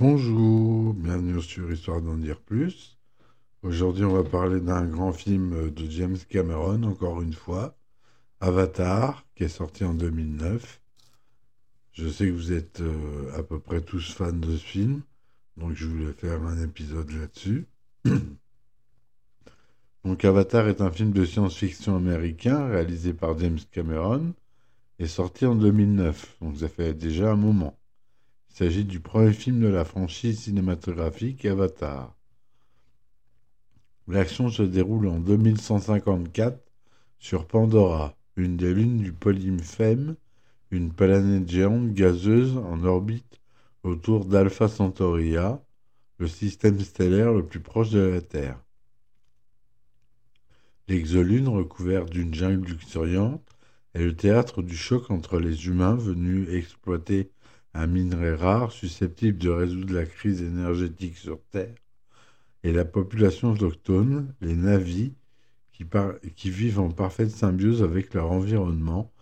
Bonjour, bienvenue sur Histoire d'en dire plus. Aujourd'hui, on va parler d'un grand film de James Cameron, encore une fois, Avatar, qui est sorti en 2009. Je sais que vous êtes euh, à peu près tous fans de ce film, donc je voulais faire un épisode là-dessus. donc Avatar est un film de science-fiction américain réalisé par James Cameron et sorti en 2009, donc ça fait déjà un moment. Il s'agit du premier film de la franchise cinématographique Avatar. L'action se déroule en 2154 sur Pandora, une des lunes du Polymphème, une planète géante gazeuse en orbite autour d'Alpha Centauria, le système stellaire le plus proche de la Terre. L'exolune, recouverte d'une jungle luxuriante, est le théâtre du choc entre les humains venus exploiter un minerai rare susceptible de résoudre la crise énergétique sur Terre et la population autochtone, les Navis, qui, vivent en parfaite symbiose avec leur environnement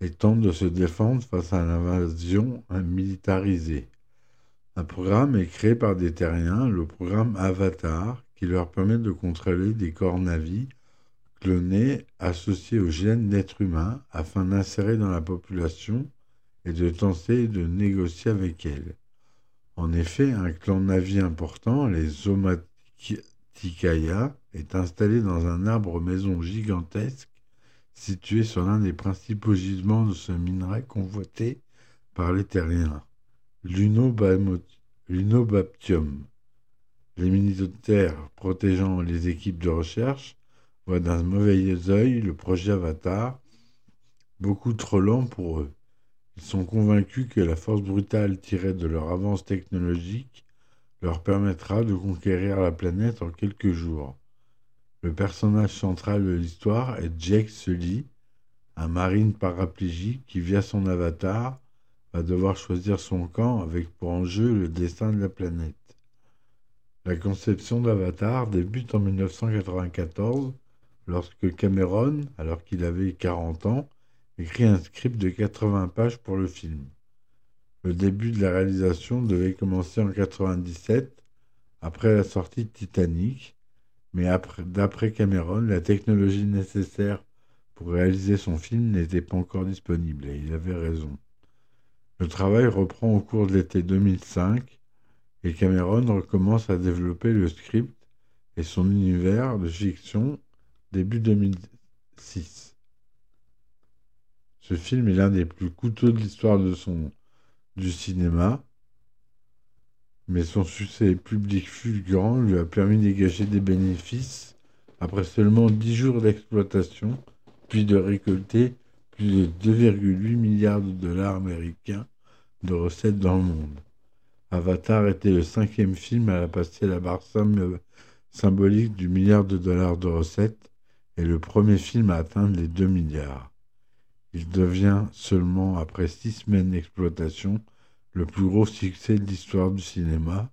et tentent de se défendre face à l'invasion militarisée. Un programme est créé par des terriens, le programme Avatar, qui leur permet de contrôler des corps navis clonés associés aux gènes d'êtres humains afin d'insérer dans la population et de tenter de négocier avec elle. En effet, un clan navi important, les Omaticaya, est installé dans un arbre-maison gigantesque situé sur l'un des principaux gisements de ce minerai convoité par les terriens, l'unobaptium. Les militaires protégeant les équipes de recherche voient d'un mauvais œil le projet Avatar, beaucoup trop lent pour eux. Ils sont convaincus que la force brutale tirée de leur avance technologique leur permettra de conquérir la planète en quelques jours. Le personnage central de l'histoire est Jake Sully, un marine paraplégique qui, via son avatar, va devoir choisir son camp avec pour enjeu le destin de la planète. La conception d'Avatar débute en 1994 lorsque Cameron, alors qu'il avait 40 ans, écrit un script de 80 pages pour le film. Le début de la réalisation devait commencer en 1997, après la sortie de Titanic, mais d'après Cameron, la technologie nécessaire pour réaliser son film n'était pas encore disponible, et il avait raison. Le travail reprend au cours de l'été 2005, et Cameron recommence à développer le script et son univers de fiction début 2006. Ce film est l'un des plus coûteux de l'histoire du cinéma, mais son succès public fulgurant lui a permis dégager des bénéfices après seulement 10 jours d'exploitation, puis de récolter plus de 2,8 milliards de dollars américains de recettes dans le monde. Avatar était le cinquième film à passer la barre symbolique du milliard de dollars de recettes et le premier film à atteindre les 2 milliards. Il devient seulement après six semaines d'exploitation le plus gros succès de l'histoire du cinéma,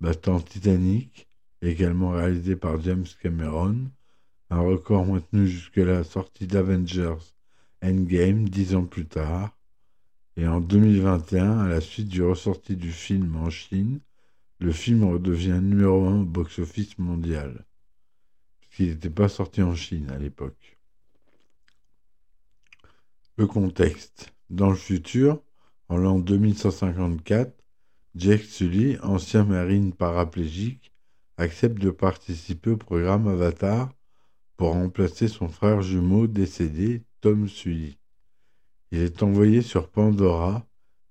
battant Titanic, également réalisé par James Cameron, un record maintenu jusqu'à la sortie d'Avengers Endgame dix ans plus tard, et en 2021, à la suite du ressorti du film en Chine, le film redevient numéro un au box-office mondial, puisqu'il n'était pas sorti en Chine à l'époque. Contexte. Dans le futur, en l'an 2154, Jake Sully, ancien marine paraplégique, accepte de participer au programme Avatar pour remplacer son frère jumeau décédé, Tom Sully. Il est envoyé sur Pandora,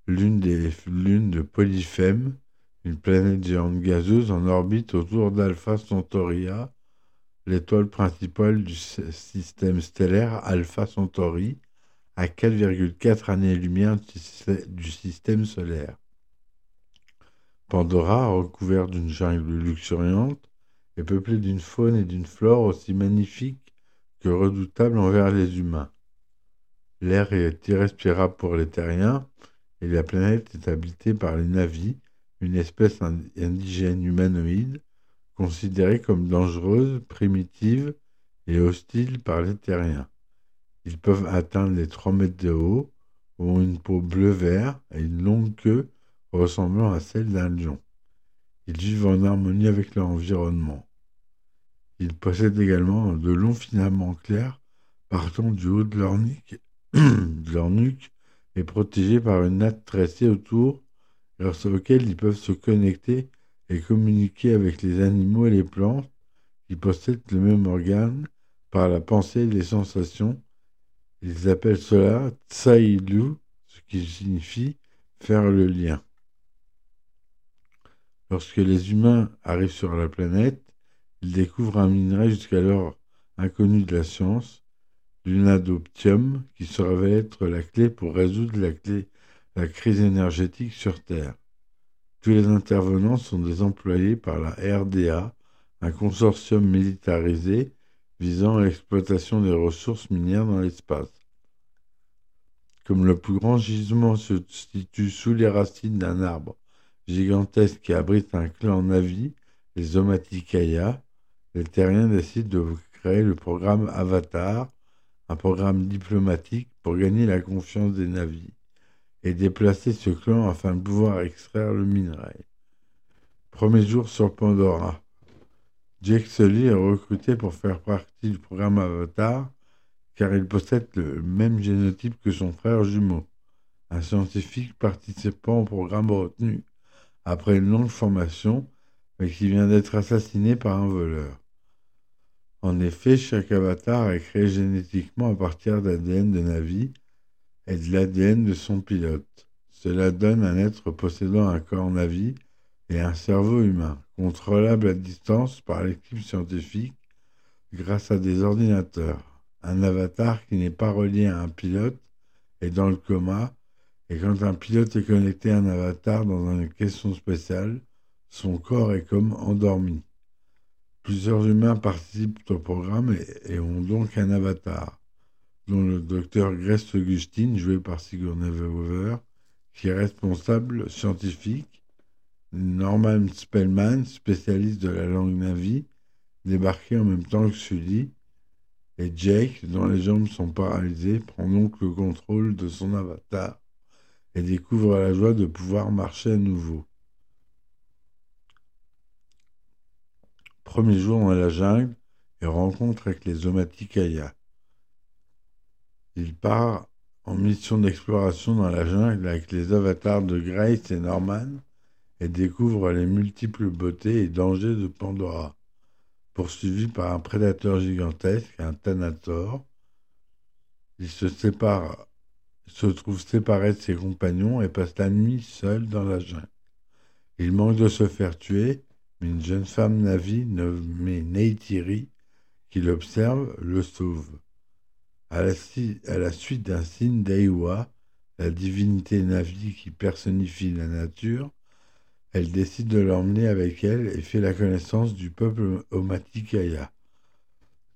l'une des lunes de Polyphème, une planète géante gazeuse en orbite autour d'Alpha Centauria, l'étoile principale du système stellaire Alpha Centauri, à 4,4 années-lumière du système solaire. Pandora, recouverte d'une jungle luxuriante, est peuplée d'une faune et d'une flore aussi magnifiques que redoutables envers les humains. L'air est irrespirable pour les terriens et la planète est habitée par les navis, une espèce indigène humanoïde considérée comme dangereuse, primitive et hostile par les terriens. Ils peuvent atteindre les 3 mètres de haut, ont une peau bleu-vert et une longue queue ressemblant à celle d'un lion. Ils vivent en harmonie avec leur environnement. Ils possèdent également de longs filaments clairs partant du haut de leur nuque, et protégés par une natte tressée autour grâce auquel ils peuvent se connecter et communiquer avec les animaux et les plantes qui possèdent le même organe par la pensée et les sensations. Ils appellent cela Tsailu, ce qui signifie faire le lien. Lorsque les humains arrivent sur la planète, ils découvrent un minerai jusqu'alors inconnu de la science, l'unadoptium, qui se révèle être la clé pour résoudre la, crise énergétique sur Terre. Tous les intervenants sont des employés par la RDA, un consortium militarisé visant à l'exploitation des ressources minières dans l'espace. Comme le plus grand gisement se situe sous les racines d'un arbre gigantesque qui abrite un clan Navi, les Omaticaya, les terriens décident de créer le programme Avatar, un programme diplomatique pour gagner la confiance des Navis et déplacer ce clan afin de pouvoir extraire le minerai. Premier jour sur Pandora. Jake Sully est recruté pour faire partie du programme Avatar car il possède le même génotype que son frère jumeau, un scientifique participant au programme retenu après une longue formation, mais qui vient d'être assassiné par un voleur. En effet, chaque avatar est créé génétiquement à partir d'ADN de Navi et de l'ADN de son pilote. Cela donne un être possédant un corps Navi et un cerveau humain, contrôlable à distance par l'équipe scientifique grâce à des ordinateurs. Un avatar qui n'est pas relié à un pilote est dans le coma et quand un pilote est connecté à un avatar dans une question spéciale, son corps est comme endormi. Plusieurs humains participent au programme et, ont donc un avatar, dont le docteur Grace Augustine, joué par Sigourney Weaver, qui est responsable scientifique, Norman Spellman, spécialiste de la langue Navi, débarqué en même temps que Sully, et Jake, dont les jambes sont paralysées, prend donc le contrôle de son avatar et découvre la joie de pouvoir marcher à nouveau. Premier jour dans la jungle et rencontre avec les Omaticaya. Il part en mission d'exploration dans la jungle avec les avatars de Grace et Norman et découvre les multiples beautés et dangers de Pandora. Poursuivi par un prédateur gigantesque, un Thanator, il se sépare se trouve séparé de ses compagnons et passe la nuit seul dans la jungle. Il manque de se faire tuer, mais une jeune femme Navi nommée Neytiri, qui l'observe, le sauve. À la, à la suite d'un signe d'Aiwa, la divinité Navi qui personnifie la nature, elle décide de l'emmener avec elle et fait la connaissance du peuple Omatikaya.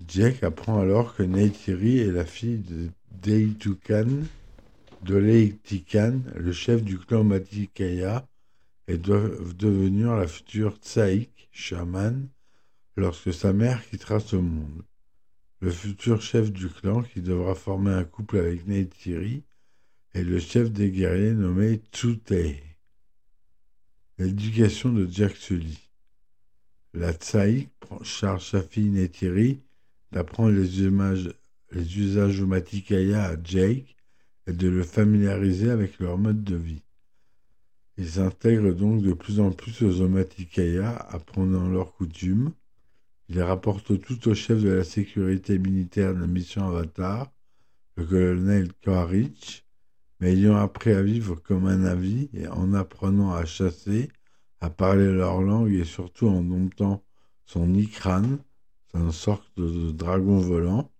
Jack apprend alors que Neytiri est la fille de Deitukan, Tikan, le chef du clan Matikaya, et doit devenir la future Tsaïk, chaman, lorsque sa mère quittera ce monde. Le futur chef du clan, qui devra former un couple avec Neytiri, est le chef des guerriers nommé Tsutei. L'éducation de Jack Sully. La Tsaïk charge sa fille Neytiri d'apprendre les, usages Matikaya à Jake et de le familiariser avec leur mode de vie. Ils s'intègrent donc de plus en plus aux Omatikaya, apprenant leurs coutumes. Ils rapportent tout au chef de la sécurité militaire de la mission Avatar, le colonel mais ayant appris à vivre comme un avis et en apprenant à chasser, à parler leur langue et surtout en domptant son ikran, une sorte de dragon volant,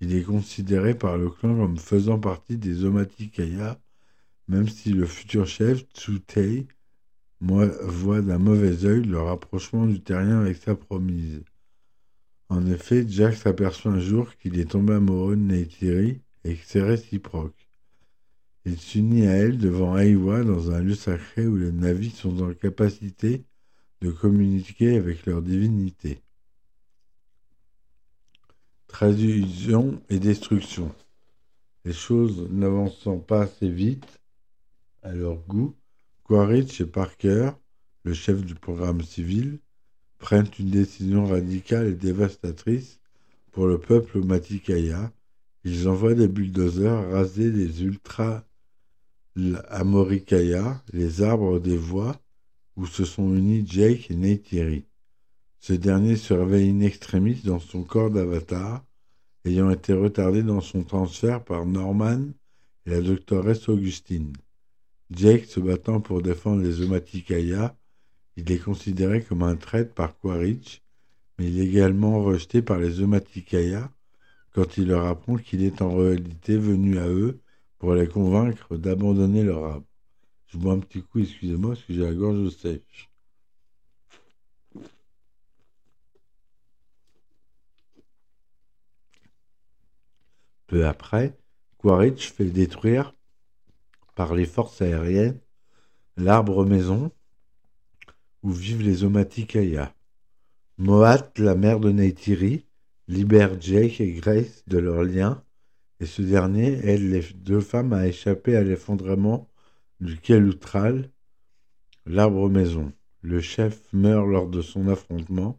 il est considéré par le clan comme faisant partie des Omatikaya, même si le futur chef, Tsutei, voit d'un mauvais œil le rapprochement du terrien avec sa promise. En effet, Jack s'aperçoit un jour qu'il est tombé amoureux de Neytiri et que c'est réciproque. Il s'unit à elle devant Aiwa dans un lieu sacré où les navis sont en capacité de communiquer avec leur divinité. Traduction et destruction. Les choses n'avançant pas assez vite à leur goût, Quaritch et Parker, le chef du programme civil, prennent une décision radicale et dévastatrice pour le peuple Matikaya. Ils envoient des bulldozers raser les ultra Amorikaya, les arbres des voies, où se sont unis Jake et Neytiri. Ce dernier se réveille in extremis dans son corps d'avatar, ayant été retardé dans son transfert par Norman et la doctoresse Augustine. Jake se battant pour défendre les Omatikaya, il est considéré comme un traître par Quaritch, mais il est également rejeté par les Omatikaya quand il leur apprend qu'il est en réalité venu à eux pour les convaincre d'abandonner leur arbre. Je bois un petit coup, excusez-moi, parce que j'ai la gorge sèche. Peu après, Quaritch fait détruire par les forces aériennes l'arbre maison où vivent les Omatikaya. Moat, la mère de Neytiri, libère Jake et Grace de leur lien et ce dernier aide les deux femmes à échapper à l'effondrement du Kelutral, l'arbre maison. Le chef meurt lors de son affrontement.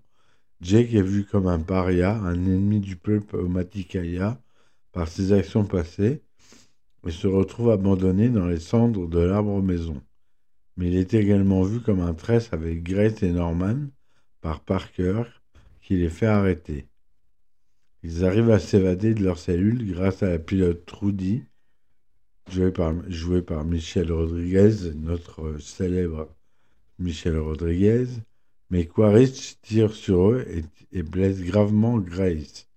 Jake est vu comme un paria, un ennemi du peuple Omatikaya par ses actions passées et se retrouve abandonné dans les cendres de l'arbre maison. Mais il est également vu comme un tresse avec Grace et Norman par Parker qui les fait arrêter. Ils arrivent à s'évader de leur cellule grâce à la pilote Trudy, jouée par, Michel Rodriguez, notre célèbre Michel Rodriguez, mais Quaritch tire sur eux et blesse gravement Grace.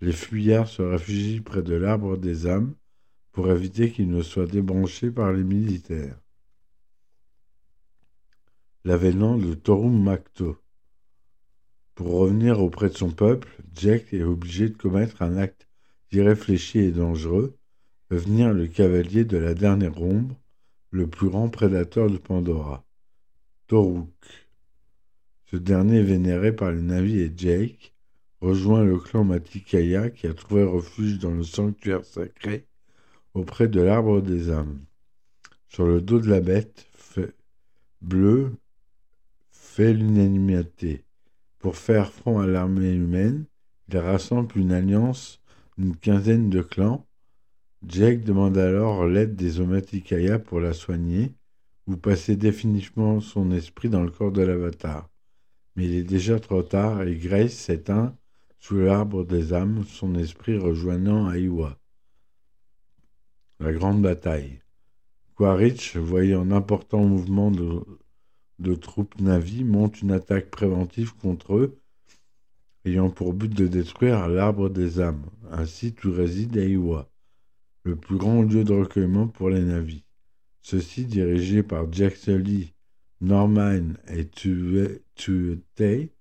Les fuyards se réfugient près de l'arbre des âmes pour éviter qu'il ne soit débranché par les militaires. L'avènement de Torum Macto. Pour revenir auprès de son peuple, Jack est obligé de commettre un acte irréfléchi et dangereux, devenir le cavalier de la dernière ombre, le plus grand prédateur de Pandora. Toruk. Ce dernier vénéré par les navires et Jake, rejoint le clan Matikaya qui a trouvé refuge dans le sanctuaire sacré auprès de l'arbre des âmes. Sur le dos de la bête bleue fait l'unanimité. Pour faire front à l'armée humaine, il rassemble une alliance d'une quinzaine de clans. Jake demande alors l'aide des Omatikaya pour la soigner ou passer définitivement son esprit dans le corps de l'avatar. Mais il est déjà trop tard et Grace s'éteint sous l'arbre des âmes, son esprit rejoignant Aiwa. La grande bataille. Quaritch, voyant un important mouvement de, troupes navies, monte une attaque préventive contre eux, ayant pour but de détruire l'arbre des âmes, ainsi où réside Aiwa, le plus grand lieu de recueillement pour les navis. Ceux-ci, dirigés par Jack Sully, Norman et Tuetei,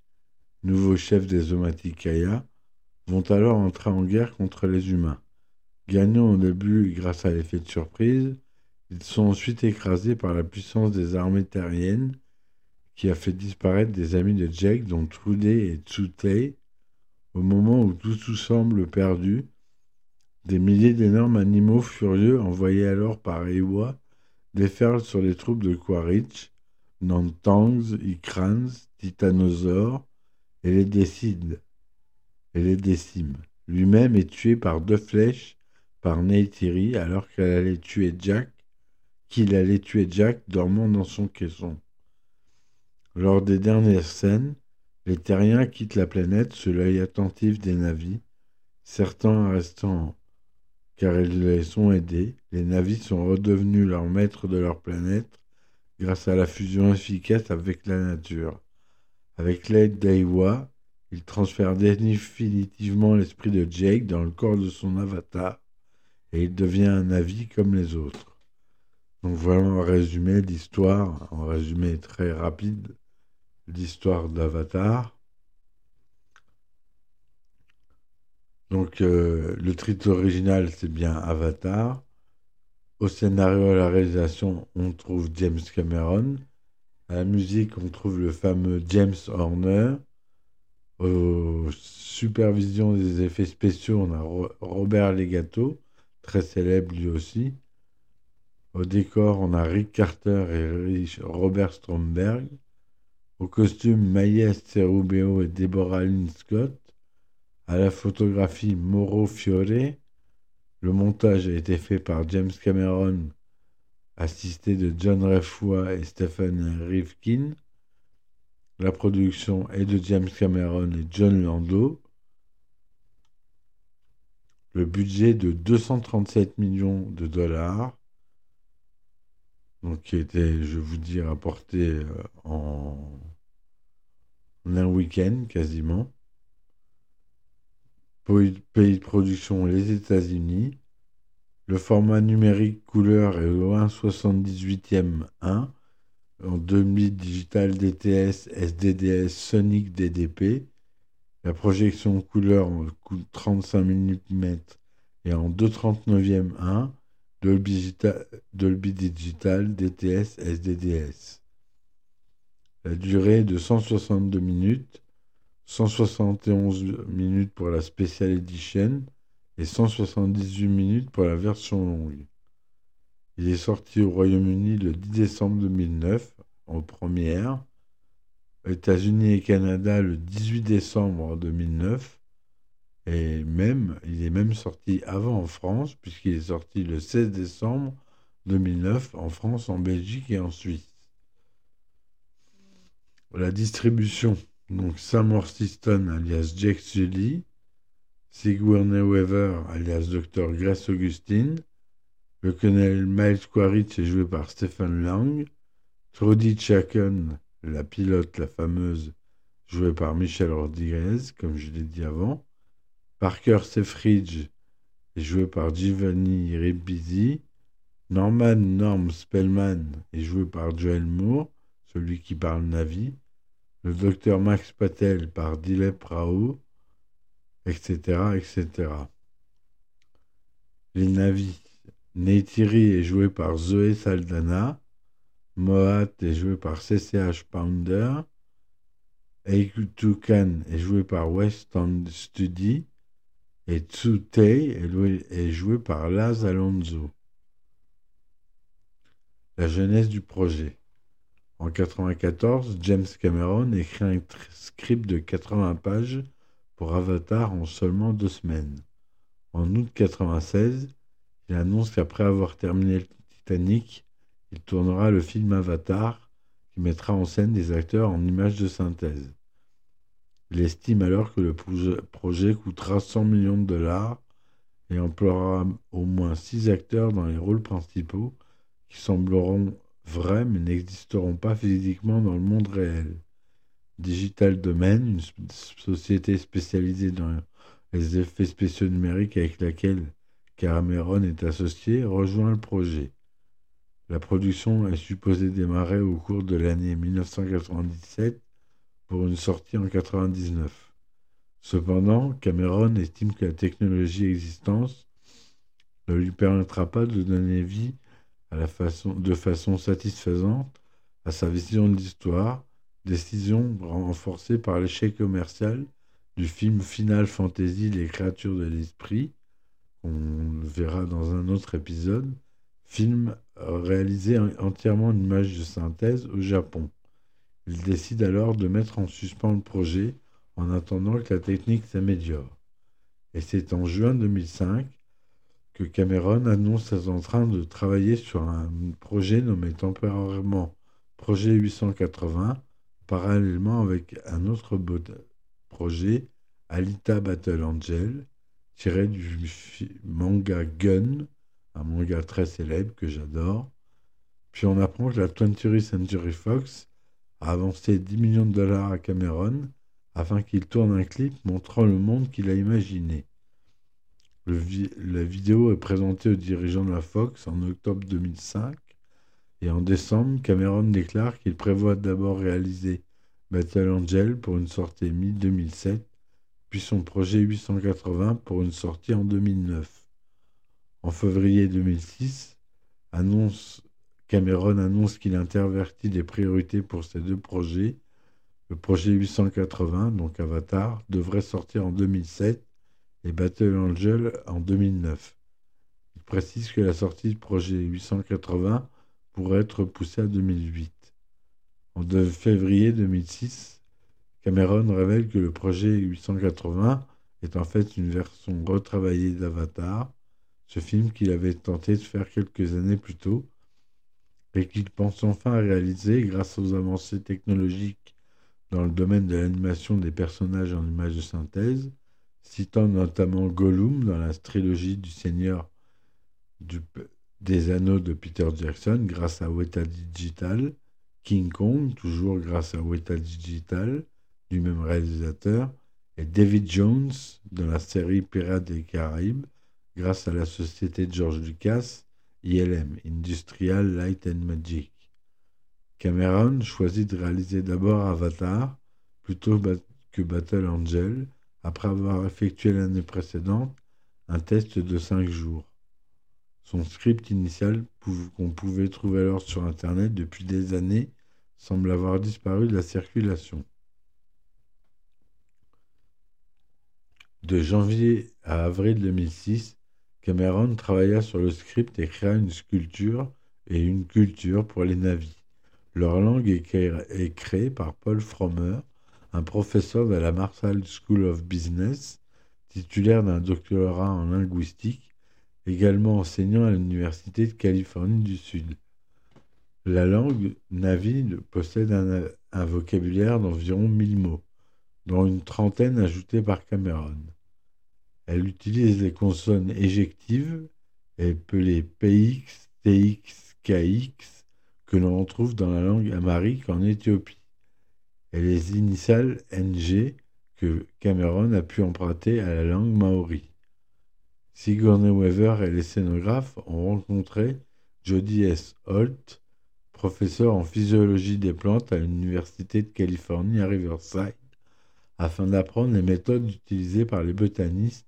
nouveaux chefs des Omatikaya, vont alors entrer en guerre contre les humains. Gagnant au début grâce à l'effet de surprise, ils sont ensuite écrasés par la puissance des armées terriennes qui a fait disparaître des amis de Jake dont Trude et Tsutei. Au moment où tout, tout semble perdu, des milliers d'énormes animaux furieux envoyés alors par Ewa déferlent sur les troupes de Quaritch, Nantangs, Ikrans, Titanosaures, et les décide et les décime. Lui-même est tué par deux flèches par Neytiri alors qu'elle allait tuer Jack, qu'il allait tuer Jack dormant dans son caisson. Lors des dernières scènes, les terriens quittent la planète sous l'œil attentif des navis, certains restant car ils les ont aidés. Les navis sont redevenus leurs maîtres de leur planète grâce à la fusion efficace avec la nature. Avec l'aide d'Aiwa, il transfère définitivement l'esprit de Jake dans le corps de son avatar et il devient un avis comme les autres. Donc voilà en résumé l'histoire, en résumé très rapide, l'histoire d'Avatar. Donc euh, le titre original c'est bien Avatar. Au scénario et à la réalisation on trouve James Cameron. À la musique, on trouve le fameux James Horner. Aux supervisions des effets spéciaux, on a Robert Legato, très célèbre lui aussi. Au décor, on a Rick Carter et Robert Stromberg. Au costume, Maïs Cerubeo et Deborah Lynn Scott. À la photographie, Mauro Fiore. Le montage a été fait par James Cameron, assisté de John Refoua et Stephen Rifkin. La production est de James Cameron et John Lando. Le budget de 237 millions de dollars, donc qui était, je vous dis, rapporté euh, en un week-end quasiment. Pays de production, les États-Unis. Le format numérique couleur est au 1,78e 1 en 2000 digital DTS, SDDS, Sonic DDP. La projection couleur en 35 mm et en 2,39e 1 Dolby Digital, DTS, SDDS. La durée est de 162 minutes, 171 minutes pour la Special Edition et 178 minutes pour la version longue. Il est sorti au Royaume-Uni le 10 décembre 2009 en première, États-Unis et Canada le 18 décembre 2009 et même il est même sorti avant en France puisqu'il est sorti le 16 décembre 2009 en France, en Belgique et en Suisse. La distribution, donc Sam Worthington alias Jack Sully, Sigourney Weaver alias Dr. Grace Augustine, le colonel Miles Quaritch est joué par Stephen Lang, Trudy Chacon, la pilote, la fameuse, jouée par Michelle Rodriguez, comme je l'ai dit avant, Parker Sefridge est joué par Giovanni Ribisi, Norman Norm Spellman est joué par Joel Moore, celui qui parle Navi, le docteur Max Patel par Dilep Rao, etc., etc. Les Navis. Neytiri est joué par Zoé Saldana, Moat est joué par CCH Pounder, Eikutukan est joué par West Study, et Tsutei est joué par Laz Alonso. La jeunesse du projet. En 1994, James Cameron écrit un script de 80 pages pour Avatar en seulement deux semaines. En août 1996, il annonce qu'après avoir terminé le Titanic, il tournera le film Avatar qui mettra en scène des acteurs en images de synthèse. Il estime alors que le projet coûtera 100 millions de dollars et emploiera au moins six acteurs dans les rôles principaux qui sembleront vrais mais n'existeront pas physiquement dans le monde réel. Digital Domain, une société spécialisée dans les effets spéciaux numériques avec laquelle Cameron est associé, rejoint le projet. La production est supposée démarrer au cours de l'année 1997 pour une sortie en 1999. Cependant, Cameron estime que la technologie existante ne lui permettra pas de donner vie de façon satisfaisante à sa vision de l'histoire, décision renforcée par l'échec commercial du film Final Fantasy Les créatures de l'esprit, on le verra dans un autre épisode, film réalisé entièrement en images de synthèse au Japon. Il décide alors de mettre en suspens le projet en attendant que la technique s'améliore. Et c'est en juin 2005 que Cameron annonce être en train de travailler sur un projet nommé temporairement Projet 880, parallèlement avec un autre projet, Alita Battle Angel, tiré du manga Gun, un manga très célèbre que j'adore. Puis on apprend que la 20th Century Fox a avancé 10 millions de dollars à Cameron afin qu'il tourne un clip montrant le monde qu'il a imaginé la vidéo est présentée aux dirigeants de la Fox en octobre 2005 et en décembre, Cameron déclare qu'il prévoit d'abord réaliser Battle Angel pour une sortie mi-2007, puis son projet 880 pour une sortie en 2009. En février 2006, annonce, Cameron annonce qu'il intervertit les priorités pour ces deux projets. Le projet 880, donc Avatar, devrait sortir en 2007 et Battle Angel en 2009. Il précise que la sortie du projet 880 pourrait être repoussée à 2008. En février 2006, Cameron révèle que le projet 880 est en fait une version retravaillée d'Avatar, ce film qu'il avait tenté de faire quelques années plus tôt et qu'il pense enfin réaliser grâce aux avancées technologiques dans le domaine de l'animation des personnages en images de synthèse, citant notamment Gollum dans la trilogie du Seigneur des Anneaux de Peter Jackson grâce à Weta Digital, King Kong, toujours grâce à Weta Digital, du même réalisateur, et David Jones dans la série Pirates des Caraïbes, grâce à la société George Lucas, ILM, Industrial Light and Magic. Cameron choisit de réaliser d'abord Avatar plutôt que Battle Angel, après avoir effectué l'année précédente un test de 5 jours. Son script initial, qu'on pouvait trouver alors sur Internet depuis des années, semble avoir disparu de la circulation. De janvier à avril 2006, Cameron travailla sur le script et créa une sculpture et une culture pour les navis. Leur langue est créée par Paul Frommer, un professeur de la Marshall School of Business, titulaire d'un doctorat en linguistique, également enseignant à l'Université de Californie du Sud. La langue navi possède un, vocabulaire d'environ 1000 mots, dont une trentaine ajoutée par Cameron. Elle utilise les consonnes éjectives, appelées PX, TX, KX, que l'on retrouve dans la langue amharique en Éthiopie, et les initiales NG que Cameron a pu emprunter à la langue maori. Sigourney Weaver et les scénographes ont rencontré Jody S. Holt, professeur en physiologie des plantes à l'Université de Californie à Riverside, afin d'apprendre les méthodes utilisées par les botanistes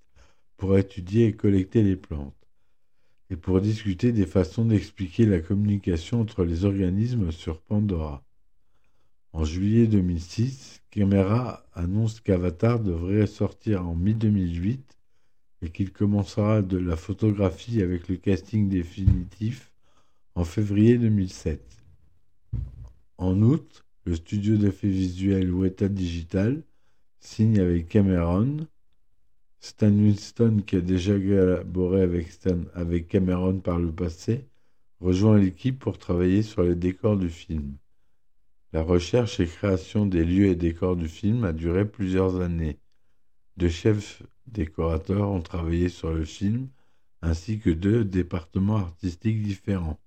pour étudier et collecter les plantes, et pour discuter des façons d'expliquer la communication entre les organismes sur Pandora. En juillet 2006, Camera annonce qu'Avatar devrait sortir en mi-2008 et qu'il commencera de la photographie avec le casting définitif en février 2007. En août, le studio d'effets visuels Weta Digital signe avec Cameron Stan Winston, qui a déjà collaboré avec, Cameron par le passé, rejoint l'équipe pour travailler sur les décors du film. La recherche et création des lieux et décors du film a duré plusieurs années. Deux chefs décorateurs ont travaillé sur le film, ainsi que deux départements artistiques différents,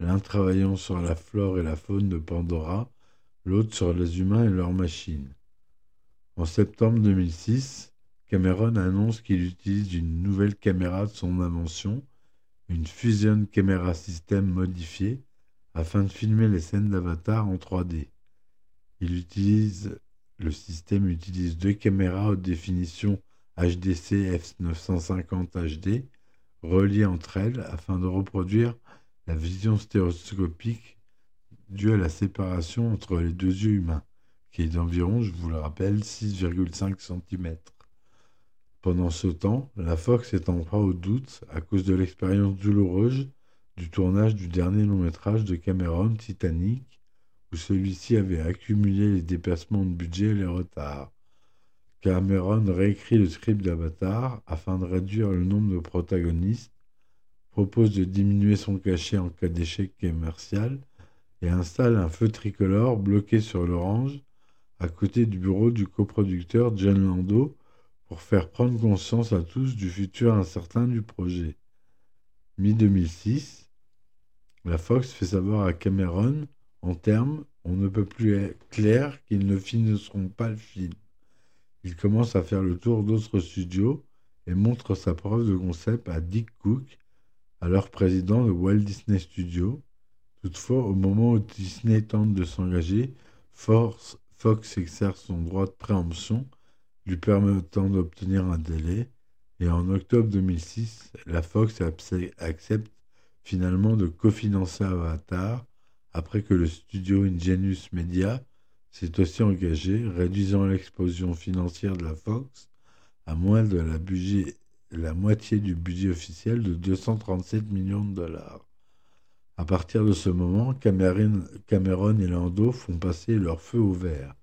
l'un travaillant sur la flore et la faune de Pandora, l'autre sur les humains et leurs machines. En septembre 2006, Cameron annonce qu'il utilise une nouvelle caméra de son invention, une Fusion Camera System modifiée, afin de filmer les scènes d'Avatar en 3D. Il utilise, le système utilise deux caméras haute définition HDC F950 HD reliées entre elles afin de reproduire la vision stéréoscopique due à la séparation entre les deux yeux humains, qui est d'environ, je vous le rappelle, 6,5 cm. Pendant ce temps, la Fox est en proie au doute à cause de l'expérience douloureuse du tournage du dernier long métrage de Cameron, Titanic, où celui-ci avait accumulé les dépassements de budget et les retards. Cameron réécrit le script d'Avatar afin de réduire le nombre de protagonistes, propose de diminuer son cachet en cas d'échec commercial et installe un feu tricolore bloqué sur l'orange à côté du bureau du coproducteur John Lando pour faire prendre conscience à tous du futur incertain du projet. Mi-2006, la Fox fait savoir à Cameron, en termes, on ne peut plus être clair qu'ils ne finiront pas le film. Il commence à faire le tour d'autres studios et montre sa preuve de concept à Dick Cook, alors président de Walt Disney Studios. Toutefois, au moment où Disney tente de s'engager, Fox exerce son droit de préemption lui permettant d'obtenir un délai, et en octobre 2006, la Fox accepte finalement de cofinancer Avatar après que le studio Ingenious Media s'est aussi engagé, réduisant l'explosion financière de la Fox à moins de la moitié du budget officiel de 237 millions de dollars. À partir de ce moment, Cameron et Lando font passer leur feu au vert.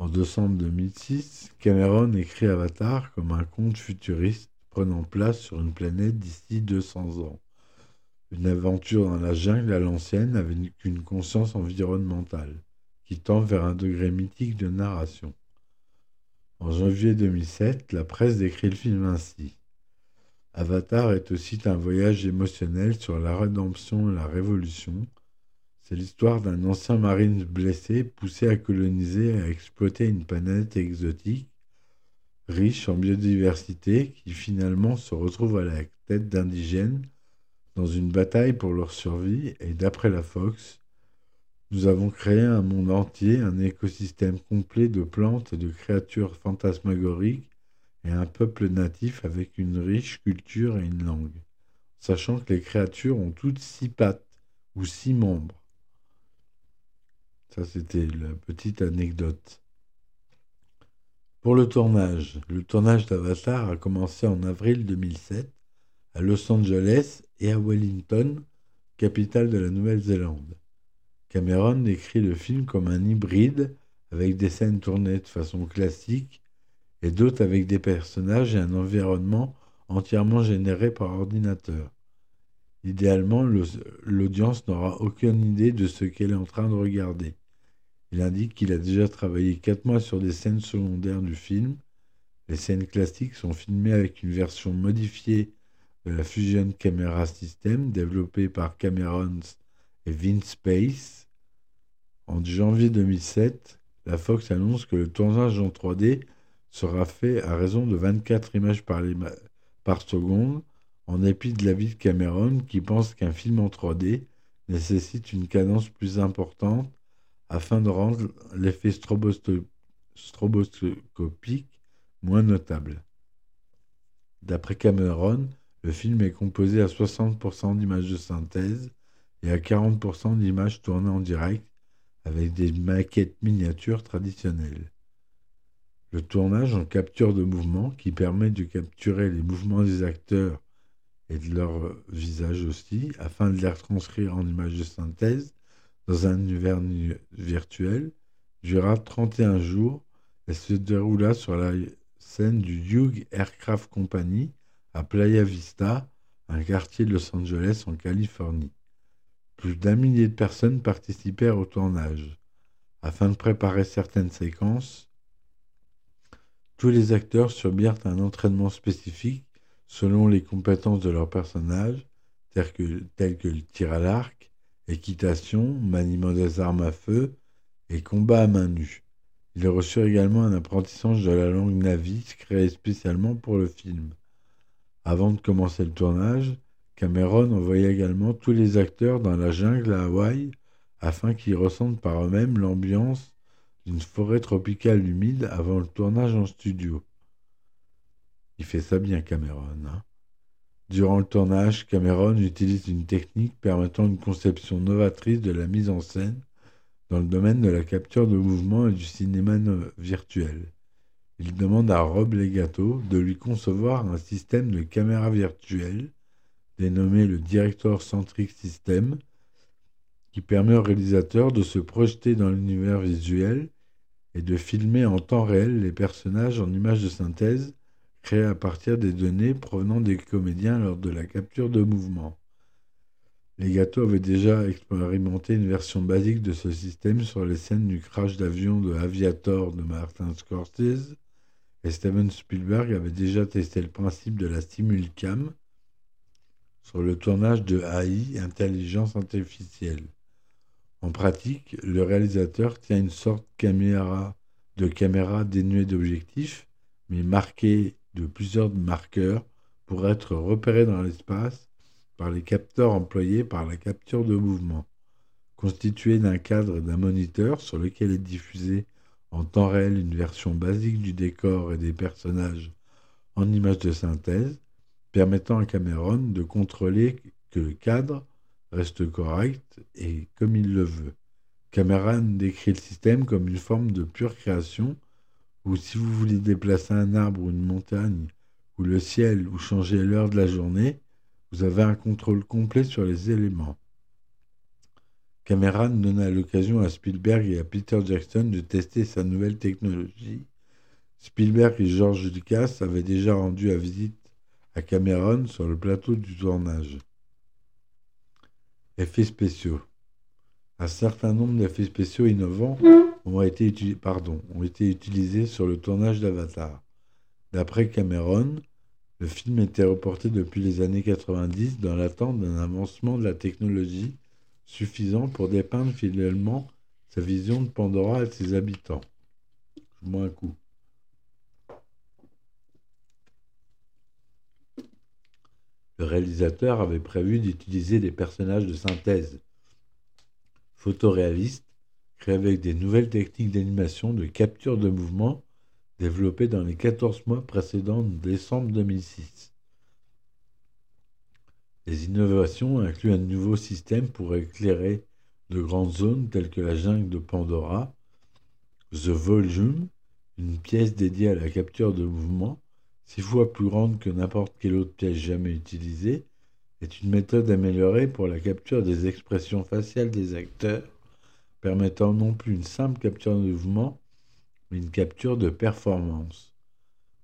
En décembre 2006, Cameron écrit Avatar comme un conte futuriste prenant place sur une planète d'ici 200 ans. Une aventure dans la jungle à l'ancienne avec une conscience environnementale, qui tend vers un degré mythique de narration. En janvier 2007, la presse décrit le film ainsi. Avatar est aussi un voyage émotionnel sur la rédemption et la révolution. C'est l'histoire d'un ancien marine blessé poussé à coloniser et à exploiter une planète exotique, riche en biodiversité, qui finalement se retrouve à la tête d'indigènes dans une bataille pour leur survie. Et d'après la Fox, nous avons créé un monde entier, un écosystème complet de plantes et de créatures fantasmagoriques et un peuple natif avec une riche culture et une langue, sachant que les créatures ont toutes six pattes ou six membres. Ça, c'était la petite anecdote. Pour le tournage, le tournage d'Avatar a commencé en avril 2007 à Los Angeles et à Wellington, capitale de la Nouvelle-Zélande. Cameron décrit le film comme un hybride avec des scènes tournées de façon classique et d'autres avec des personnages et un environnement entièrement généré par ordinateur. Idéalement, l'audience n'aura aucune idée de ce qu'elle est en train de regarder. Il indique qu'il a déjà travaillé quatre mois sur des scènes secondaires du film. Les scènes classiques sont filmées avec une version modifiée de la Fusion Camera System développée par Cameron et Vince Space. En janvier 2007, la Fox annonce que le tournage en 3D sera fait à raison de 24 images par, par seconde, en dépit de l'avis de Cameron qui pense qu'un film en 3D nécessite une cadence plus importante afin de rendre l'effet stroboscopique moins notable. D'après Cameron, le film est composé à 60% d'images de synthèse et à 40% d'images tournées en direct avec des maquettes miniatures traditionnelles. Le tournage en capture de mouvement qui permet de capturer les mouvements des acteurs et de leur visage aussi, afin de les retranscrire en images de synthèse dans un univers virtuel, dura 31 jours et se déroula sur la scène du Hugh Aircraft Company à Playa Vista, un quartier de Los Angeles en Californie. Plus d'un millier de personnes participèrent au tournage. Afin de préparer certaines séquences, tous les acteurs subirent un entraînement spécifique selon les compétences de leur personnage, tels que le tir à l'arc, équitation, maniement des armes à feu et combat à main nue. Ils reçurent également un apprentissage de la langue Navi créé spécialement pour le film. Avant de commencer le tournage, Cameron envoya également tous les acteurs dans la jungle à Hawaï afin qu'ils ressentent par eux-mêmes l'ambiance d'une forêt tropicale humide avant le tournage en studio. Il fait ça bien, Cameron. Hein. Durant le tournage, Cameron utilise une technique permettant une conception novatrice de la mise en scène dans le domaine de la capture de mouvement et du cinéma virtuel. Il demande à Rob Legato de lui concevoir un système de caméra virtuelle dénommé le Director Centric System qui permet au réalisateur de se projeter dans l'univers visuel et de filmer en temps réel les personnages en images de synthèse créées à partir des données provenant des comédiens lors de la capture de mouvement. Legato avait déjà expérimenté une version basique de ce système sur les scènes du crash d'avion de Aviator de Martin Scorsese, et Steven Spielberg avait déjà testé le principe de la simulcam sur le tournage de AI, intelligence artificielle. En pratique, le réalisateur tient une sorte de caméra dénuée d'objectifs, mais marquée plusieurs marqueurs pour être repérée dans l'espace par les capteurs employés par la capture de mouvement, constituée d'un cadre et d'un moniteur sur lequel est diffusée en temps réel une version basique du décor et des personnages en images de synthèse, permettant à Cameron de contrôler que le cadre reste correct et comme il le veut. Cameron décrit le système comme une forme de pure création où si vous voulez déplacer un arbre ou une montagne ou le ciel ou changer l'heure de la journée, vous avez un contrôle complet sur les éléments. Cameron donna l'occasion à Spielberg et à Peter Jackson de tester sa nouvelle technologie. Spielberg et George Lucas avaient déjà rendu la visite à Cameron sur le plateau du tournage. Effets spéciaux. Un certain nombre d'effets spéciaux innovants ont été, utilisés sur le tournage d'Avatar. D'après Cameron, le film était reporté depuis les années 90 dans l'attente d'un avancement de la technologie suffisant pour dépeindre fidèlement sa vision de Pandora et ses habitants. Le réalisateur avait prévu d'utiliser des personnages de synthèse photoréalistes créés avec des nouvelles techniques d'animation de capture de mouvement développées dans les 14 mois précédents décembre 2006. Les innovations incluent un nouveau système pour éclairer de grandes zones telles que la jungle de Pandora, The Volume, une pièce dédiée à la capture de mouvement, six fois plus grande que n'importe quelle autre pièce jamais utilisée, est une méthode améliorée pour la capture des expressions faciales des acteurs, permettant non plus une simple capture de mouvement, mais une capture de performance.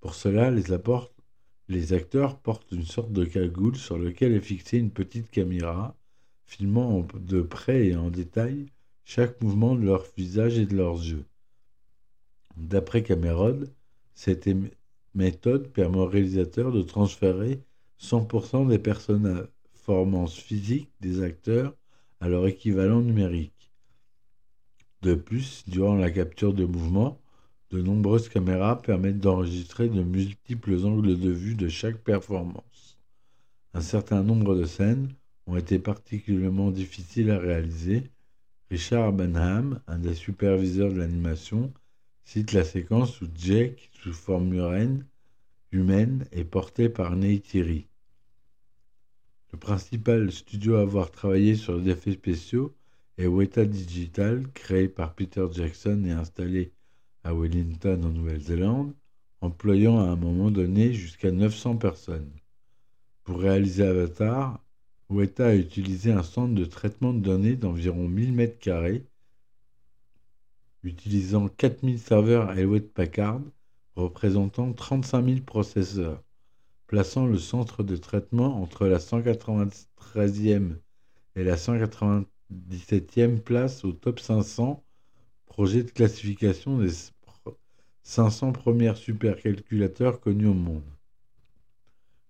Pour cela, les acteurs portent une sorte de cagoule sur lequel est fixée une petite caméra, filmant de près et en détail chaque mouvement de leur visage et de leurs yeux. D'après Cameron, cette méthode permet au réalisateur de transférer 100% des performances physiques des acteurs à leur équivalent numérique. De plus, durant la capture de mouvement, de nombreuses caméras permettent d'enregistrer de multiples angles de vue de chaque performance. Un certain nombre de scènes ont été particulièrement difficiles à réaliser. Richard Benham, un des superviseurs de l'animation, cite la séquence où Jake, sous forme humaine, est porté par Neytiri. Le principal studio à avoir travaillé sur les effets spéciaux est Weta Digital, créé par Peter Jackson et installé à Wellington en Nouvelle-Zélande, employant à un moment donné jusqu'à 900 personnes. Pour réaliser Avatar, Weta a utilisé un centre de traitement de données d'environ 1000 m2, utilisant 4000 serveurs Hewlett Packard représentant 35 000 processeurs, plaçant le centre de traitement entre la 193e et la 197e place au top 500 projet de classification des 500 premières supercalculateurs connus au monde.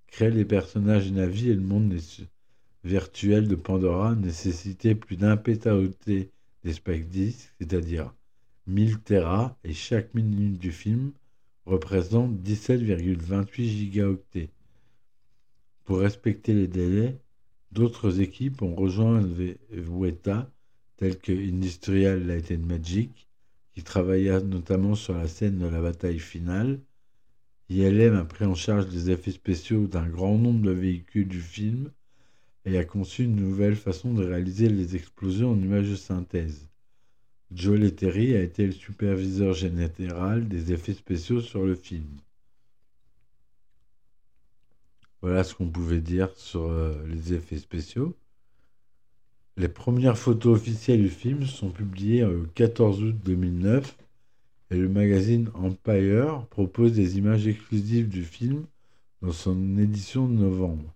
Créer les personnages navis et le monde virtuel de Pandora nécessitait plus d'un pétaoctet d'espace disques, c'est-à-dire 1000 Tera, et chaque minute du film représente 17,28 gigaoctets. Pour respecter les délais, d'autres équipes ont rejoint Weta, telles que Industrial Light and Magic, qui travailla notamment sur la scène de la bataille finale. ILM a pris en charge les effets spéciaux d'un grand nombre de véhicules du film et a conçu une nouvelle façon de réaliser les explosions en images de synthèse. Joe Letteri a été le superviseur général des effets spéciaux sur le film. Voilà ce qu'on pouvait dire sur euh, les effets spéciaux. Les premières photos officielles du film sont publiées le 14 août 2009 et le magazine Empire propose des images exclusives du film dans son édition de novembre.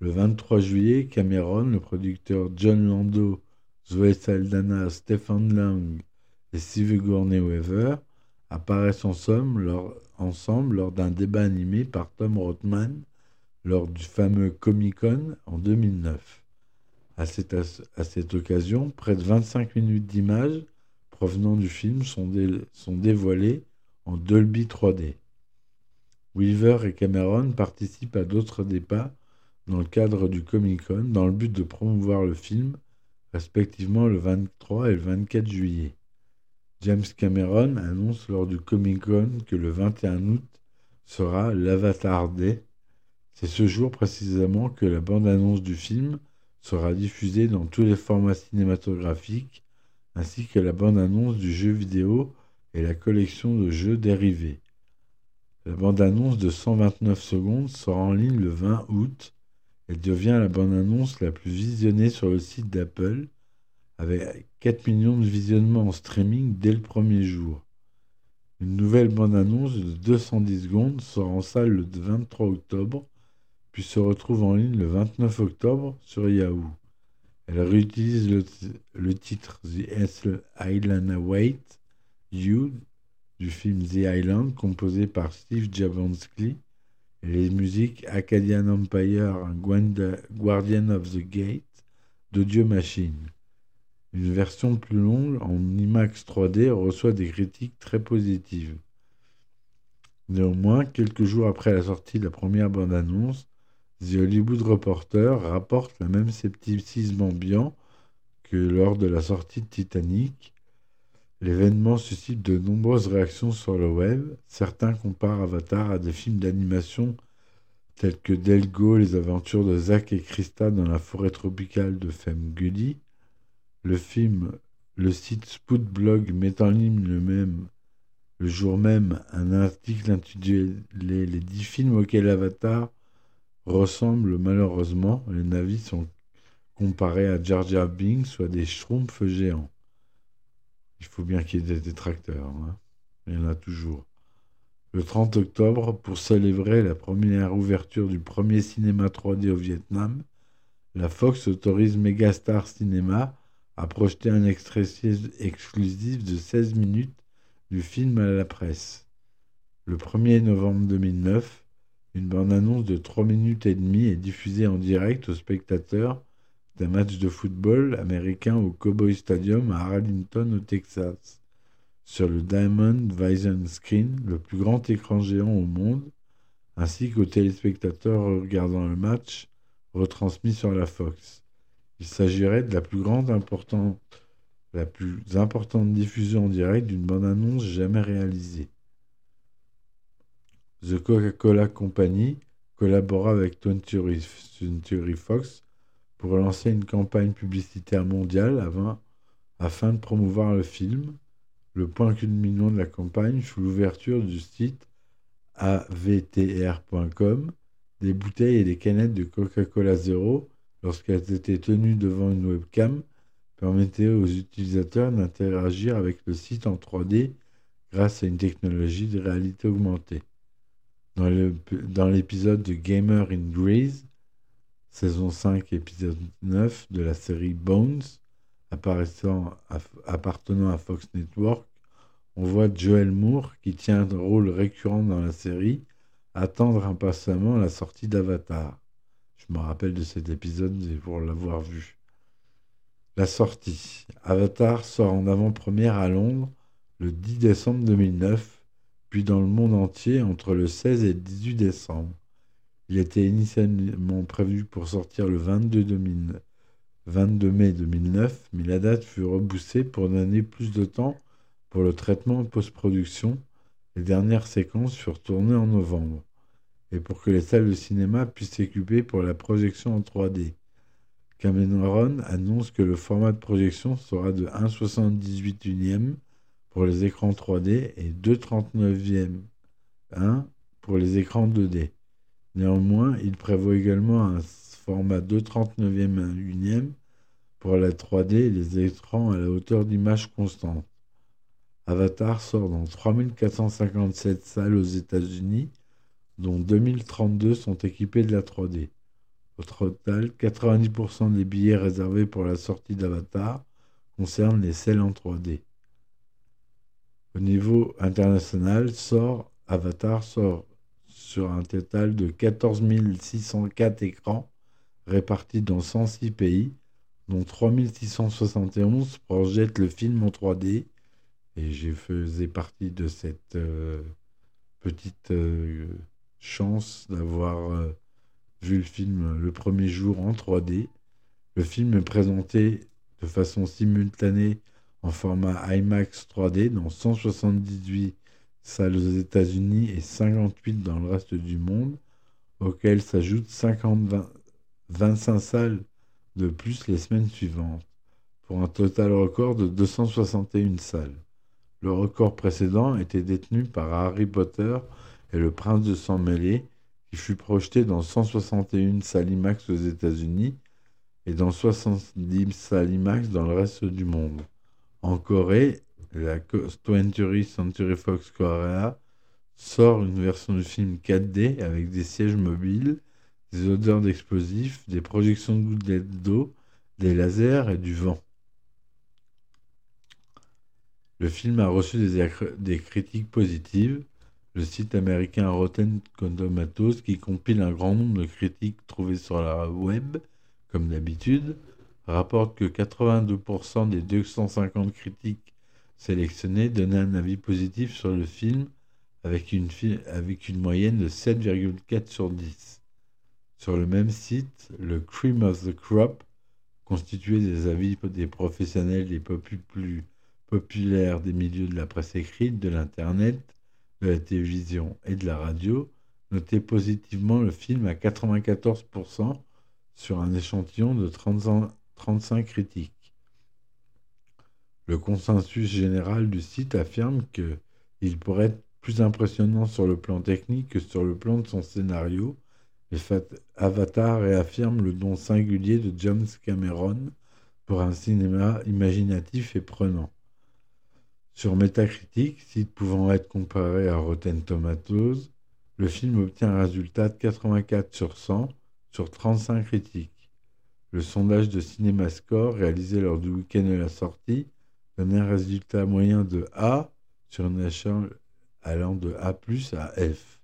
Le 23 juillet, Cameron, le producteur John Lando, Zoé Saldana, Stephen Lang et Sigourney Weaver apparaissent ensemble lors d'un débat animé par Tom Rothman lors du fameux Comic Con en 2009. À cette, occasion, près de 25 minutes d'images provenant du film sont, dévoilées en Dolby 3D. Weaver et Cameron participent à d'autres débats dans le cadre du Comic Con dans le but de promouvoir le film, respectivement le 23 et le 24 juillet. James Cameron annonce lors du Comic Con que le 21 août sera l'Avatar Day. C'est ce jour précisément que la bande-annonce du film sera diffusé dans tous les formats cinématographiques, ainsi que la bande-annonce du jeu vidéo et la collection de jeux dérivés. La bande-annonce de 129 secondes sort en ligne le 20 août. Elle devient la bande-annonce la plus visionnée sur le site d'Apple, avec 4 millions de visionnements en streaming dès le premier jour. Une nouvelle bande-annonce de 210 secondes sort en salle le 23 octobre, puis se retrouve en ligne le 29 octobre sur Yahoo. Elle réutilise le, titre The Island Await You du film The Island, composé par Steve Jablonsky, et les musiques Acadian Empire, Guardian of the Gate d'Audio Machine. Une version plus longue en IMAX 3D reçoit des critiques très positives. Néanmoins, quelques jours après la sortie de la première bande-annonce, The Hollywood Reporter rapporte le même scepticisme ambiant que lors de la sortie de Titanic. L'événement suscite de nombreuses réactions sur le web. Certains comparent Avatar à des films d'animation tels que Delgo, les aventures de Zack et Krista dans la forêt tropicale de Gully. Le film, le site Spootblog met en ligne le même le jour même un article intitulé Les dix films auxquels Avatar ressemblent malheureusement. Les navis sont comparés à Jar Jar Binks ou des schtroumpfs géants. Il faut bien qu'il y ait des détracteurs. Hein. Il y en a toujours. Le 30 octobre, pour célébrer la première ouverture du premier cinéma 3D au Vietnam, la Fox autorise Megastar Cinema à projeter un extrait exclusif de 16 minutes du film à la presse. Le 1er novembre 2009, une bande-annonce de 3 minutes et demie est diffusée en direct aux spectateurs d'un match de football américain au Cowboy Stadium à Arlington, au Texas, sur le Diamond Vision Screen, le plus grand écran géant au monde, ainsi qu'aux téléspectateurs regardant le match retransmis sur la Fox. Il s'agirait de la plus grande importante, diffusion en direct d'une bande-annonce jamais réalisée. The Coca-Cola Company collabora avec 20 Fox pour lancer une campagne publicitaire mondiale afin de promouvoir le film. Le point culminant de la campagne fut l'ouverture du site avtr.com des bouteilles et des canettes de Coca-Cola Zero lorsqu'elles étaient tenues devant une webcam permettait aux utilisateurs d'interagir avec le site en 3D grâce à une technologie de réalité augmentée. Dans l'épisode de Gamer in Grease, saison 5, épisode 9 de la série Bones, appartenant à Fox Network, on voit Joel Moore, qui tient un rôle récurrent dans la série, attendre impatiemment la sortie d'Avatar. Je me rappelle de cet épisode pour l'avoir vu. La sortie. Avatar sort en avant-première à Londres le 10 décembre 2009, puis dans le monde entier entre le 16 et le 18 décembre. Il était initialement prévu pour sortir le 22, 22 mai 2009, mais la date fut repoussée pour donner plus de temps pour le traitement en post-production. Les dernières séquences furent tournées en novembre et pour que les salles de cinéma puissent s'équiper pour la projection en 3D. Cameron annonce que le format de projection sera de 1,78 unième pour les écrans 3D et 2,39e 1 pour les écrans 2D. Néanmoins, il prévoit également un format 2,39e unième pour la 3D et les écrans à la hauteur d'image constante. Avatar sort dans 3457 salles aux États-Unis dont 2032 sont équipés de la 3D. Au total, 90% des billets réservés pour la sortie d'Avatar concernent les selles en 3D. Au niveau international, sort, Avatar sort sur un total de 14 604 écrans répartis dans 106 pays, dont 3 671 projettent le film en 3D, et j'ai faisais partie de cette euh, petite euh, chance d'avoir euh, vu le film le premier jour en 3D. Le film est présenté de façon simultanée en format IMAX 3D dans 178 salles aux États-Unis et 58 dans le reste du monde, auxquelles s'ajoutent 25 salles de plus les semaines suivantes, pour un total record de 261 salles. Le record précédent était détenu par Harry Potter et Le Prince de Sang Mêlé, qui fut projeté dans 161 salles IMAX aux États-Unis et dans 70 salles IMAX dans le reste du monde. En Corée, la 20th Century Fox Korea sort une version du film 4D avec des sièges mobiles, des odeurs d'explosifs, des projections de gouttelettes d'eau, des lasers et du vent. Le film a reçu des, critiques positives. Le site américain Rotten Tomatoes, qui compile un grand nombre de critiques trouvées sur la web, comme d'habitude, rapporte que 82% des 250 critiques sélectionnées donnaient un avis positif sur le film avec une, moyenne de 7,4 sur 10. Sur le même site, le Cream of the Crop, constitué des avis des professionnels les plus populaires des milieux de la presse écrite, de l'Internet, de la télévision et de la radio, notait positivement le film à 94% sur un échantillon de 35 critiques. Le consensus général du site affirme qu'il pourrait être plus impressionnant sur le plan technique que sur le plan de son scénario. Et Avatar réaffirme le don singulier de James Cameron pour un cinéma imaginatif et prenant. Sur Metacritic, site pouvant être comparé à Rotten Tomatoes, le film obtient un résultat de 84 sur 100 sur 35 critiques. Le sondage de CinemaScore réalisé lors du week-end de la sortie donne un résultat moyen de A sur une échelle allant de A à F.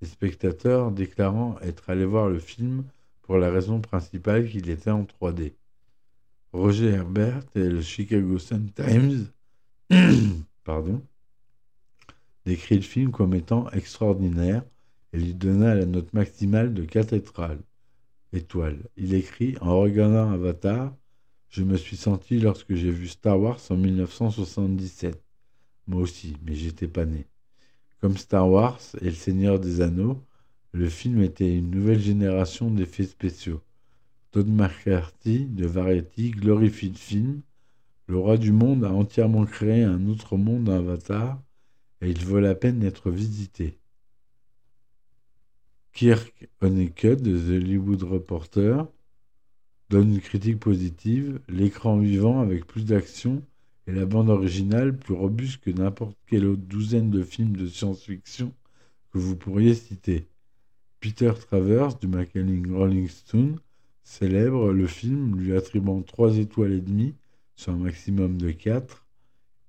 Les spectateurs déclarant être allés voir le film pour la raison principale qu'il était en 3D. Roger Herbert et le Chicago Sun-Times pardon, décrit le film comme étant extraordinaire et lui donna la note maximale de 4 étoiles. Il écrit En regardant Avatar, je me suis senti lorsque j'ai vu Star Wars en 1977. Moi aussi, mais j'étais pas né. Comme Star Wars et Le Seigneur des Anneaux, le film était une nouvelle génération d'effets spéciaux. Todd McCarthy de Variety glorifie le film. Le roi du monde a entièrement créé un autre monde Avatar et il vaut la peine d'être visité. Kirk Honeycutt de The Hollywood Reporter donne une critique positive, l'écran vivant avec plus d'action et la bande originale plus robuste que n'importe quelle autre douzaine de films de science-fiction que vous pourriez citer. Peter Travers du Macalling Rolling Stone célèbre le film lui attribuant trois étoiles et demie sur un maximum de quatre.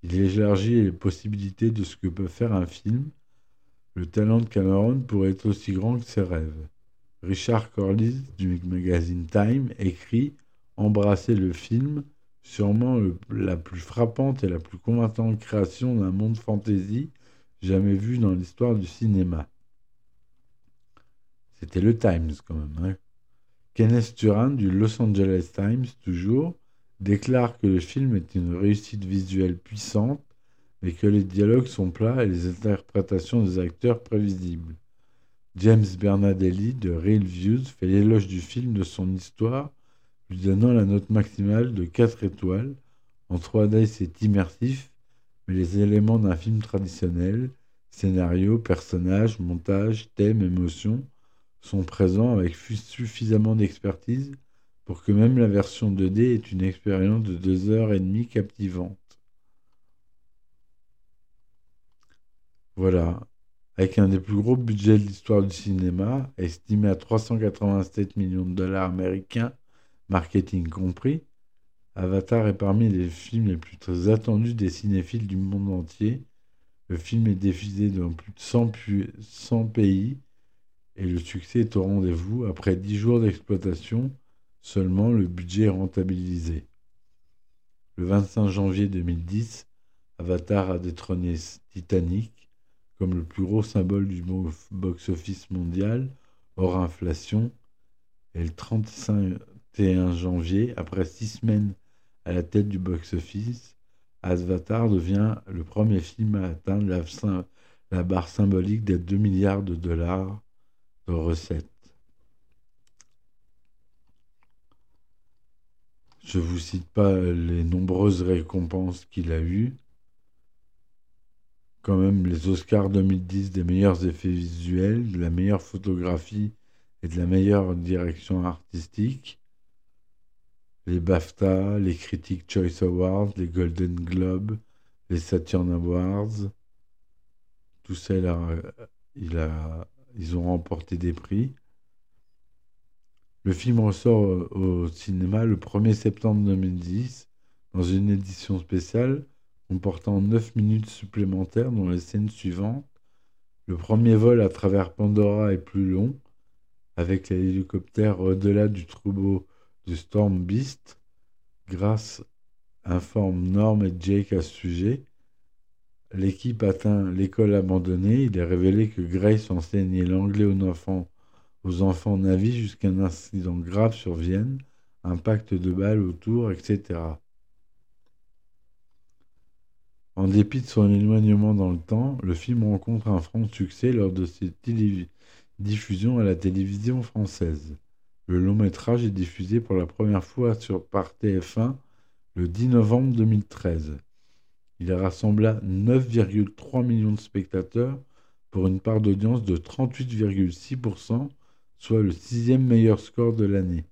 Il élargit les possibilités de ce que peut faire un film. Le talent de Cameron pourrait être aussi grand que ses rêves. Richard Corliss du magazine Time écrit Embrasser le film, sûrement la plus frappante et la plus convaincante création d'un monde fantasy jamais vu dans l'histoire du cinéma. C'était le Times quand même. Hein. Kenneth Turan du Los Angeles Times, toujours, déclare que le film est une réussite visuelle puissante, mais que les dialogues sont plats et les interprétations des acteurs prévisibles. James Bernadelli de Real Views fait l'éloge du film de son histoire, lui donnant la note maximale de 4 étoiles. En 3D, c'est immersif, mais les éléments d'un film traditionnel, scénario, personnage, montage, thème, émotion, sont présents avec suffisamment d'expertise pour que même la version 2D ait une expérience de 2 heures et demie captivante. Voilà, avec un des plus gros budgets de l'histoire du cinéma, estimé à 387 millions de dollars américains, marketing compris, Avatar est parmi les films les plus attendus des cinéphiles du monde entier. Le film est diffusé dans plus de 100, pays et le succès est au rendez-vous. Après 10 jours d'exploitation, seulement le budget est rentabilisé. Le 25 janvier 2010, Avatar a détrôné Titanic comme le plus gros symbole du box-office mondial, hors inflation. Et le 31 janvier, après six semaines à la tête du box-office, Avatar devient le premier film à atteindre la, la barre symbolique des 2 milliards de dollars de recettes. Je ne vous cite pas les nombreuses récompenses qu'il a eues, quand même les Oscars 2010 des meilleurs effets visuels, de la meilleure photographie et de la meilleure direction artistique. Les BAFTA, les Critics Choice Awards, les Golden Globes, les Saturn Awards. Tout ça, ils ont remporté des prix. Le film ressort au cinéma le 1er septembre 2010 dans une édition spéciale comportant 9 minutes supplémentaires dans les scènes suivantes. Le premier vol à travers Pandora est plus long, avec l'hélicoptère au-delà du troupeau du Storm Beast. Grâce informe Norm et Jake à ce sujet. L'équipe atteint l'école abandonnée. Il est révélé que Grace enseignait l'anglais aux enfants, aux enfants navis jusqu'à un incident grave survienne, impact de balles autour, etc. En dépit de son éloignement dans le temps, le film rencontre un franc succès lors de ses diffusions à la télévision française. Le long métrage est diffusé pour la première fois sur, par TF1 le 10 novembre 2013. Il rassembla 9,3 millions de spectateurs pour une part d'audience de 38,6%, soit le sixième meilleur score de l'année.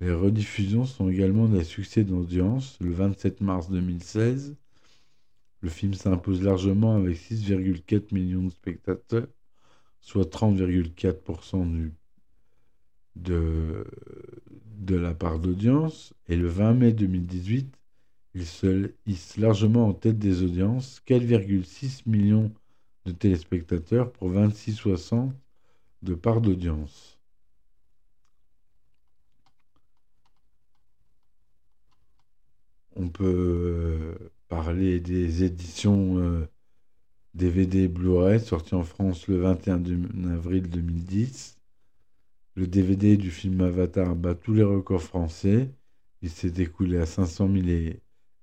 Les rediffusions sont également des succès d'audience. Le 27 mars 2016, le film s'impose largement avec 6,4 millions de spectateurs, soit 30,4% de, de la part d'audience. Et le 20 mai 2018, il se hisse largement en tête des audiences, 4,6 millions de téléspectateurs pour 26,60 de part d'audience. On peut parler des éditions DVD euh, Blu-ray sorties en France le 21 avril 2010. Le DVD du film Avatar bat tous les records français. Il s'est écoulé à 500 000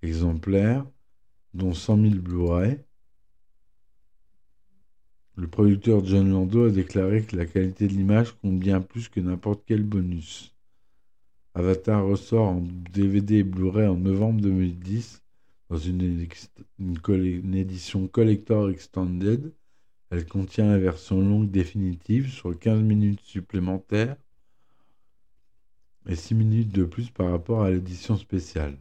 exemplaires, dont 100 000 Blu-ray. Le producteur John Lando a déclaré que la qualité de l'image compte bien plus que n'importe quel bonus. Avatar ressort en DVD et Blu-ray en novembre 2010 dans une, édition collector extended. Elle contient la version longue définitive sur 15 minutes supplémentaires et 6 minutes de plus par rapport à l'édition spéciale.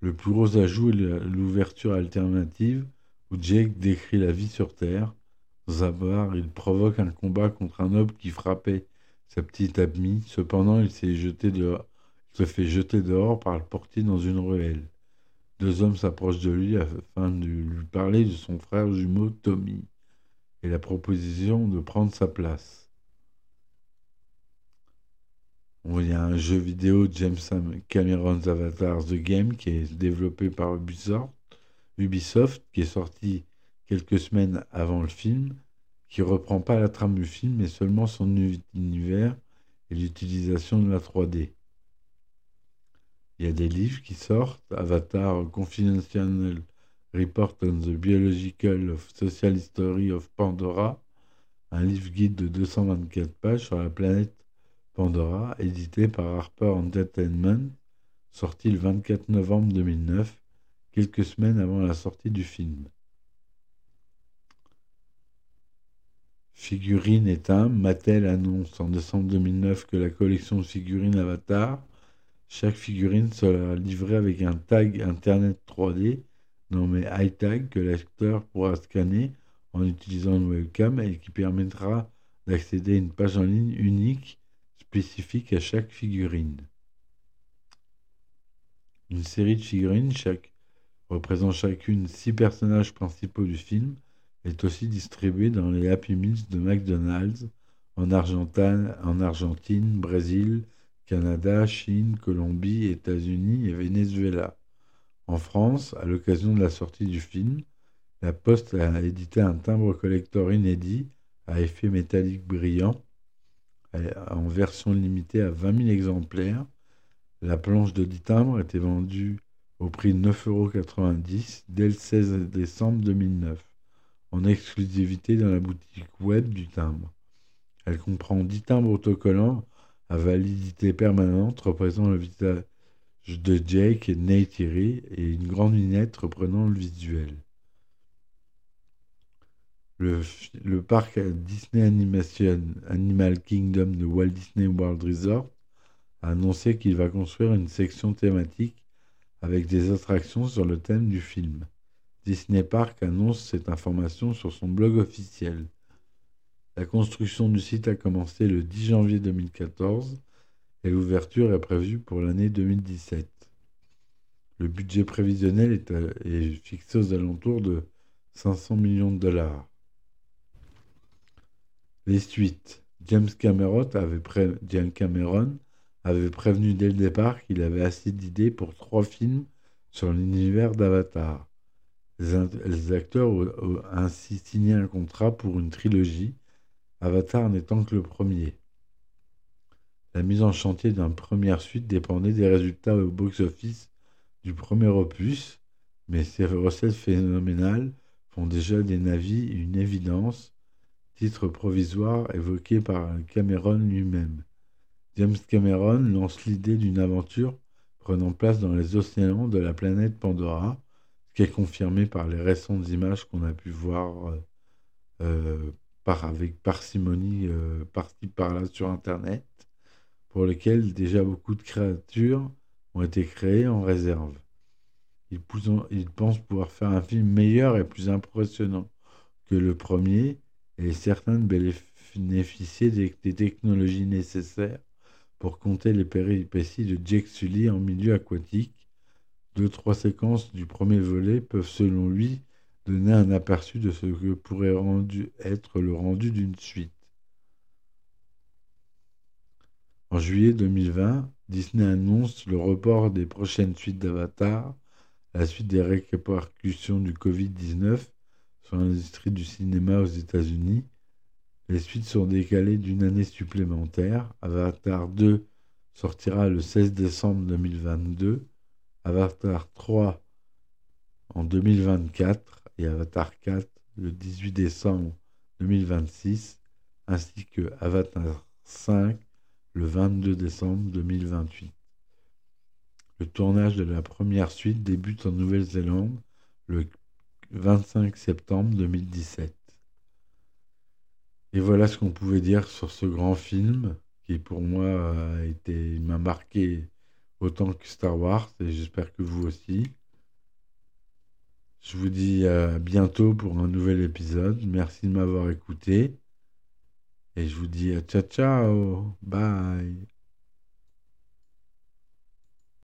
Le plus gros ajout est l'ouverture alternative où Jake décrit la vie sur Terre. Dans il provoque un combat contre un homme qui frappait sa petite amie. Cependant, il s'est jeté dehors se fait jeter dehors par le portier dans une ruelle. Deux hommes s'approchent de lui afin de lui parler de son frère jumeau Tommy et la proposition de prendre sa place. il y a un jeu vidéo James Cameron's Avatar The Game qui est développé par Ubisoft, qui est sorti quelques semaines avant le film, qui reprend pas la trame du film mais seulement son univers et l'utilisation de la 3D. Il y a des livres qui sortent. Avatar Confidential Report on the Biological Social History of Pandora. Un livre guide de 224 pages sur la planète Pandora, édité par Harper Entertainment, sorti le 24 novembre 2009, quelques semaines avant la sortie du film. Figurine éteint, Mattel annonce en décembre 2009 que la collection figurines Avatar chaque figurine sera livrée avec un tag Internet 3D nommé iTag que l'acteur pourra scanner en utilisant une webcam et qui permettra d'accéder à une page en ligne unique spécifique à chaque figurine. Une série de figurines, représente chacune six personnages principaux du film, est aussi distribuée dans les Happy Meals de McDonald's en en Argentine Brésil, Canada, Chine, Colombie, États-Unis et Venezuela. En France, à l'occasion de la sortie du film, la Poste a édité un timbre collector inédit à effet métallique brillant en version limitée à 20 000 exemplaires. La planche de 10 timbres était vendue au prix de 9,90 euros dès le 16 décembre 2009, en exclusivité dans la boutique web du timbre. Elle comprend 10 timbres autocollants à validité permanente représentant le visage de Jake et Neytiri et une grande lunette reprenant le visuel. Le, le, parc Disney Animation Animal Kingdom de Walt Disney World Resort a annoncé qu'il va construire une section thématique avec des attractions sur le thème du film. Disney Park annonce cette information sur son blog officiel. La construction du site a commencé le 10 janvier 2014 et l'ouverture est prévue pour l'année 2017. Le budget prévisionnel est, fixé aux alentours de 500 millions de dollars. Les suites. James Cameron avait, James Cameron avait prévenu dès le départ qu'il avait assez d'idées pour trois films sur l'univers d'Avatar. Les, acteurs ont ainsi signé un contrat pour une trilogie, Avatar n'étant que le premier. La mise en chantier d'une première suite dépendait des résultats au box-office du premier opus, mais ces recettes phénoménales font déjà des navis une évidence, titre provisoire évoqué par Cameron lui-même. James Cameron lance l'idée d'une aventure prenant place dans les océans de la planète Pandora, ce qui est confirmé par les récentes images qu'on a pu voir euh, euh, avec parcimonie euh, par-ci par-là sur Internet, pour lesquelles déjà beaucoup de créatures ont été créées en réserve. Il, il pense pouvoir faire un film meilleur et plus impressionnant que le premier, et est certain de bénéficier des technologies nécessaires pour compter les péripéties de Jake Sully en milieu aquatique. Deux, trois séquences du premier volet peuvent, selon lui, donner un aperçu de ce que pourrait être le rendu d'une suite. En juillet 2020, Disney annonce le report des prochaines suites d'Avatar, la suite des répercussions du Covid-19 sur l'industrie du cinéma aux États-Unis les suites sont décalées d'une année supplémentaire. Avatar 2 sortira le 16 décembre 2022, Avatar 3 en 2024 et Avatar 4 le 18 décembre 2026, ainsi que Avatar 5 le 22 décembre 2028. Le tournage de la première suite débute en Nouvelle-Zélande le 25 septembre 2017. Et voilà ce qu'on pouvait dire sur ce grand film qui pour moi m'a marqué autant que Star Wars et j'espère que vous aussi. Je vous dis à bientôt pour un nouvel épisode. Merci de m'avoir écouté. Et je vous dis à ciao ciao. Bye.